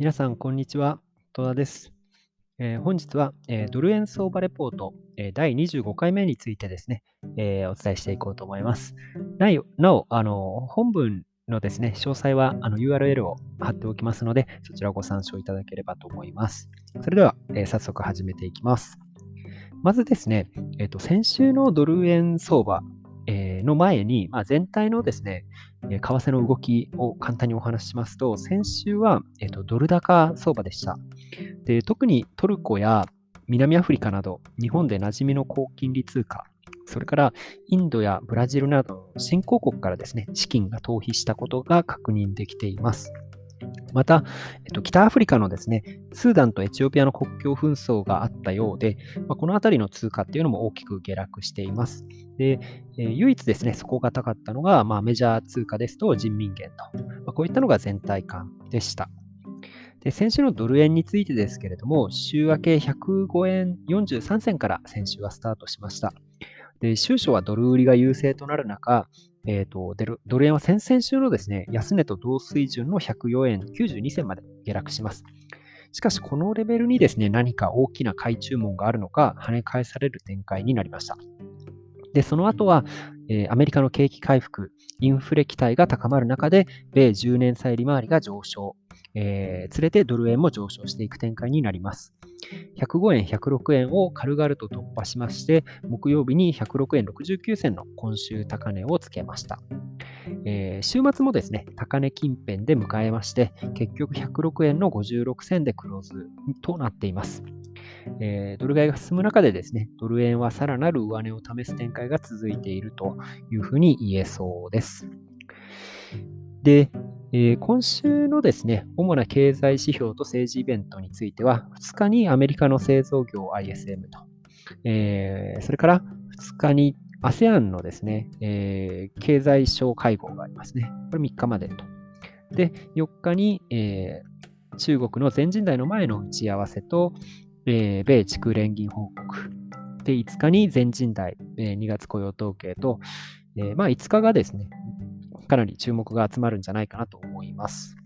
皆さん、こんにちは。戸田です。えー、本日は、えー、ドル円相場レポート、えー、第25回目についてですね、えお伝えしていこうと思います。なお、あの本文のですね、詳細はあの URL を貼っておきますので、そちらをご参照いただければと思います。それでは、え早速始めていきます。まずですね、えーと、先週のドル円相場、えの前に、まあ、全体のですね、為替の動きを簡単にお話ししますと、先週は、えーと、ドル高相場でしたで。特にトルコや南アフリカなど、日本で馴染みの高金利通貨、それからインドやブラジルなど新興国からですね、資金が逃避したことが確認できています。また、えっと、北アフリカのですね、スーダンとエチオピアの国境紛争があったようで、まあ、この辺りの通貨っていうのも大きく下落しています。で、えー、唯一ですね、底が高かったのが、まあ、メジャー通貨ですと人民元と、まあ、こういったのが全体感でした。で先週のドル円についてですけれども、週明け105円43銭から先週はスタートしました。で、週初はドル売りが優勢となる中、えーと、ドル円は先々週のですね、安値と同水準の104円92銭まで下落します。しかし、このレベルにですね、何か大きな買い注文があるのか、跳ね返される展開になりました。で、その後は、えー、アメリカの景気回復、インフレ期待が高まる中で、米10年債利回りが上昇、えー、連れてドル円も上昇していく展開になります。105円、106円を軽々と突破しまして、木曜日に106円69銭の今週高値をつけました。えー、週末もですね、高値近辺で迎えまして、結局106円の56銭でクローズとなっています。えー、ドル買いが進む中でですね、ドル円はさらなる上値を試す展開が続いているというふうに言えそうです。で、えー、今週のですね、主な経済指標と政治イベントについては、2日にアメリカの製造業 ISM と、えー、それから2日に ASEAN のですね、えー、経済省会合がありますね。これ3日までと。で、4日に、えー、中国の全人代の前の打ち合わせと、えー、米畜連銀報告。で、5日に全人代、えー、2月雇用統計と、えー、まあ5日がですね、かなり注目が集まるんじゃないかなと思います。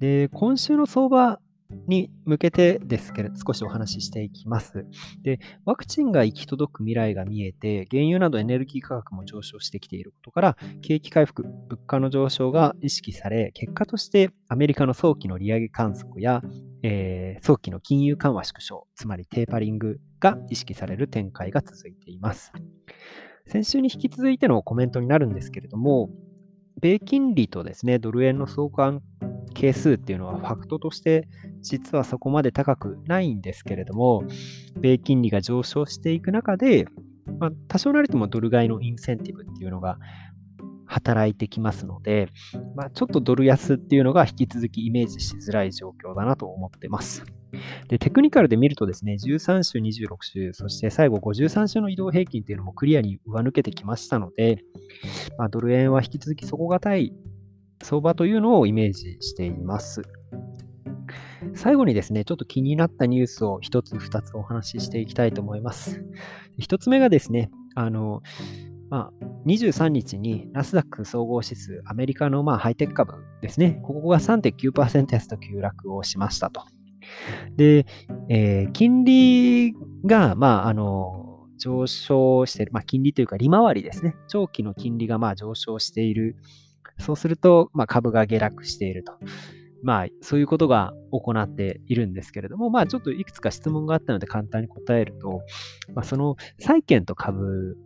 で、今週の相場に向けてですけど、少しお話ししていきます。で、ワクチンが行き届く未来が見えて、原油などエネルギー価格も上昇してきていることから、景気回復、物価の上昇が意識され、結果としてアメリカの早期の利上げ観測や、えー、早期の金融緩和縮小、つまりテーパリングが意識される展開が続いています。先週に引き続いてのコメントになるんですけれども、米金利とですね、ドル円の相関係数っていうのはファクトとして実はそこまで高くないんですけれども、米金利が上昇していく中で、まあ、多少なりともドル買いのインセンティブっていうのが働いてきますので、まあ、ちょっとドル安っていうのが引き続きイメージしづらい状況だなと思ってます。で、テクニカルで見るとですね、13週、26週、そして最後53週の移動平均っていうのもクリアに上抜けてきましたので、まあ、ドル円は引き続き底堅い相場というのをイメージしています。最後にですね、ちょっと気になったニュースを一つ二つお話ししていきたいと思います。一つ目がですね、あの、まあ、23日にナスダック総合指数、アメリカのまあハイテク株ですね、ここが3.9%安と急落をしましたと。で、えー、金利が、まあ、あの、上昇している、まあ、金利というか利回りですね。長期の金利がまあ上昇している。そうすると、まあ、株が下落していると。まあ、そういうことが行っているんですけれども、まあ、ちょっといくつか質問があったので簡単に答えると、まあ、その債券と株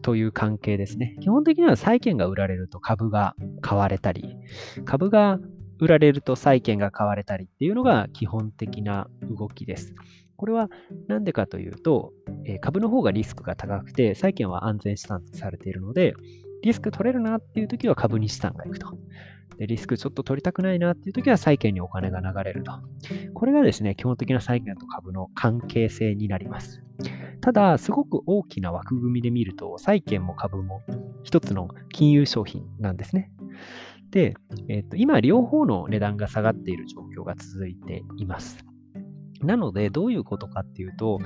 という関係ですね。基本的には債券が売られると株が買われたり、株が売られると債券が買われたりっていうのが基本的な動きです。これは何でかというと、え株の方がリスクが高くて、債券は安全資産とされているので、リスク取れるなっていう時は株に資産がいくと。でリスクちょっと取りたくないなっていう時は債券にお金が流れると。これがですね、基本的な債券と株の関係性になります。ただ、すごく大きな枠組みで見ると、債券も株も一つの金融商品なんですね。で、えー、と今、両方の値段が下がっている状況が続いています。なので、どういうことかっていうと、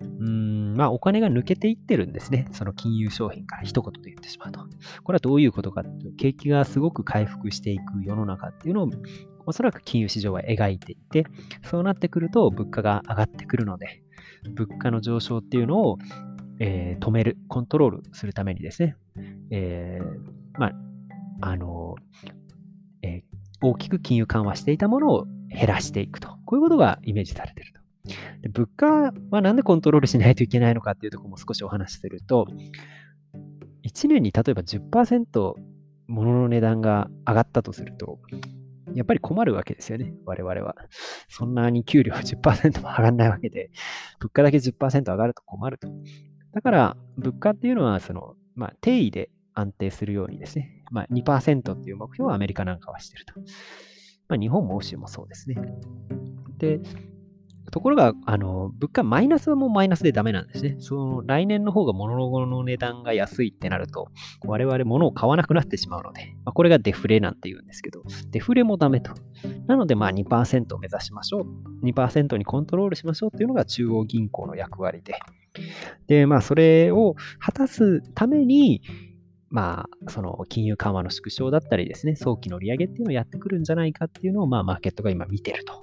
うん、まあ、お金が抜けていってるんですね。その金融商品から一言で言ってしまうと。これはどういうことかっていうと、景気がすごく回復していく世の中っていうのをおそらく金融市場は描いていて、そうなってくると物価が上がってくるので、物価の上昇っていうのを、えー、止める、コントロールするためにですね、えー、まあ、あの、えー、大きく金融緩和していたものを減らしていくと。こういうことがイメージされていると。で物価はなんでコントロールしないといけないのかっていうところも少しお話しすると、1年に例えば10%物の値段が上がったとすると、やっぱり困るわけですよね、我々は。そんなに給料10%も上がらないわけで、物価だけ10%上がると困ると。だから、物価っていうのは、その、まあ、定位で安定するようにですね、まあ、2%っていう目標をアメリカなんかはしてると。まあ、日本も欧州もそうですね。で、ところが、あの、物価マイナスはもうマイナスでダメなんですね。その来年の方が物の値段が安いってなると、我々物を買わなくなってしまうので、まあ、これがデフレなんて言うんですけど、デフレもダメと。なので、まあ2%を目指しましょう。2%にコントロールしましょうっていうのが中央銀行の役割で。で、まあそれを果たすために、まあ、その金融緩和の縮小だったりですね、早期の利上げっていうのをやってくるんじゃないかっていうのを、まあ、マーケットが今見てると。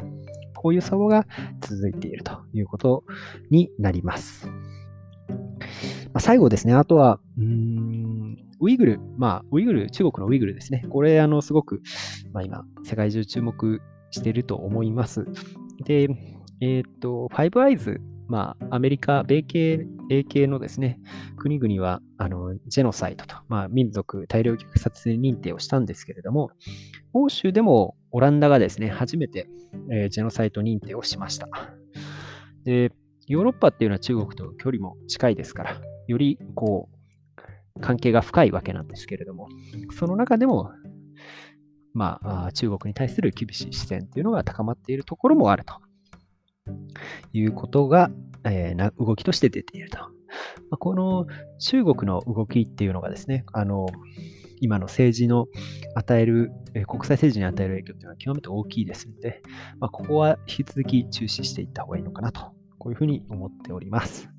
こういう相場が続いているということになります。まあ、最後ですね、あとは、うん、ウイグル、まあ、ウイグル、中国のウイグルですね。これ、あの、すごく、まあ、今、世界中注目していると思います。で、えっ、ー、と、ファイブアイズまあ、アメリカ、米系、英系のですね、国々は、あの、ジェノサイドと、まあ、民族大量虐殺認定をしたんですけれども、欧州でもオランダがですね、初めて、えー、ジェノサイト認定をしました。で、ヨーロッパっていうのは中国と距離も近いですから、より、こう、関係が深いわけなんですけれども、その中でも、まあ、中国に対する厳しい視線というのが高まっているところもあるということが、えー、動きとして出ていると。ま、この中国の動きっていうのがですね、あの今の政治の与える、え、国際政治に与える影響というのは極めて大きいですので、まあ、ここは引き続き注視していった方がいいのかなと、こういうふうに思っております。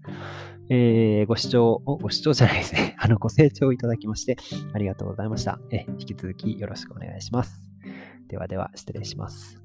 えー、ご視聴、ご視聴じゃないですね。あの、ご清聴いただきましてありがとうございました。え引き続きよろしくお願いします。ではでは、失礼します。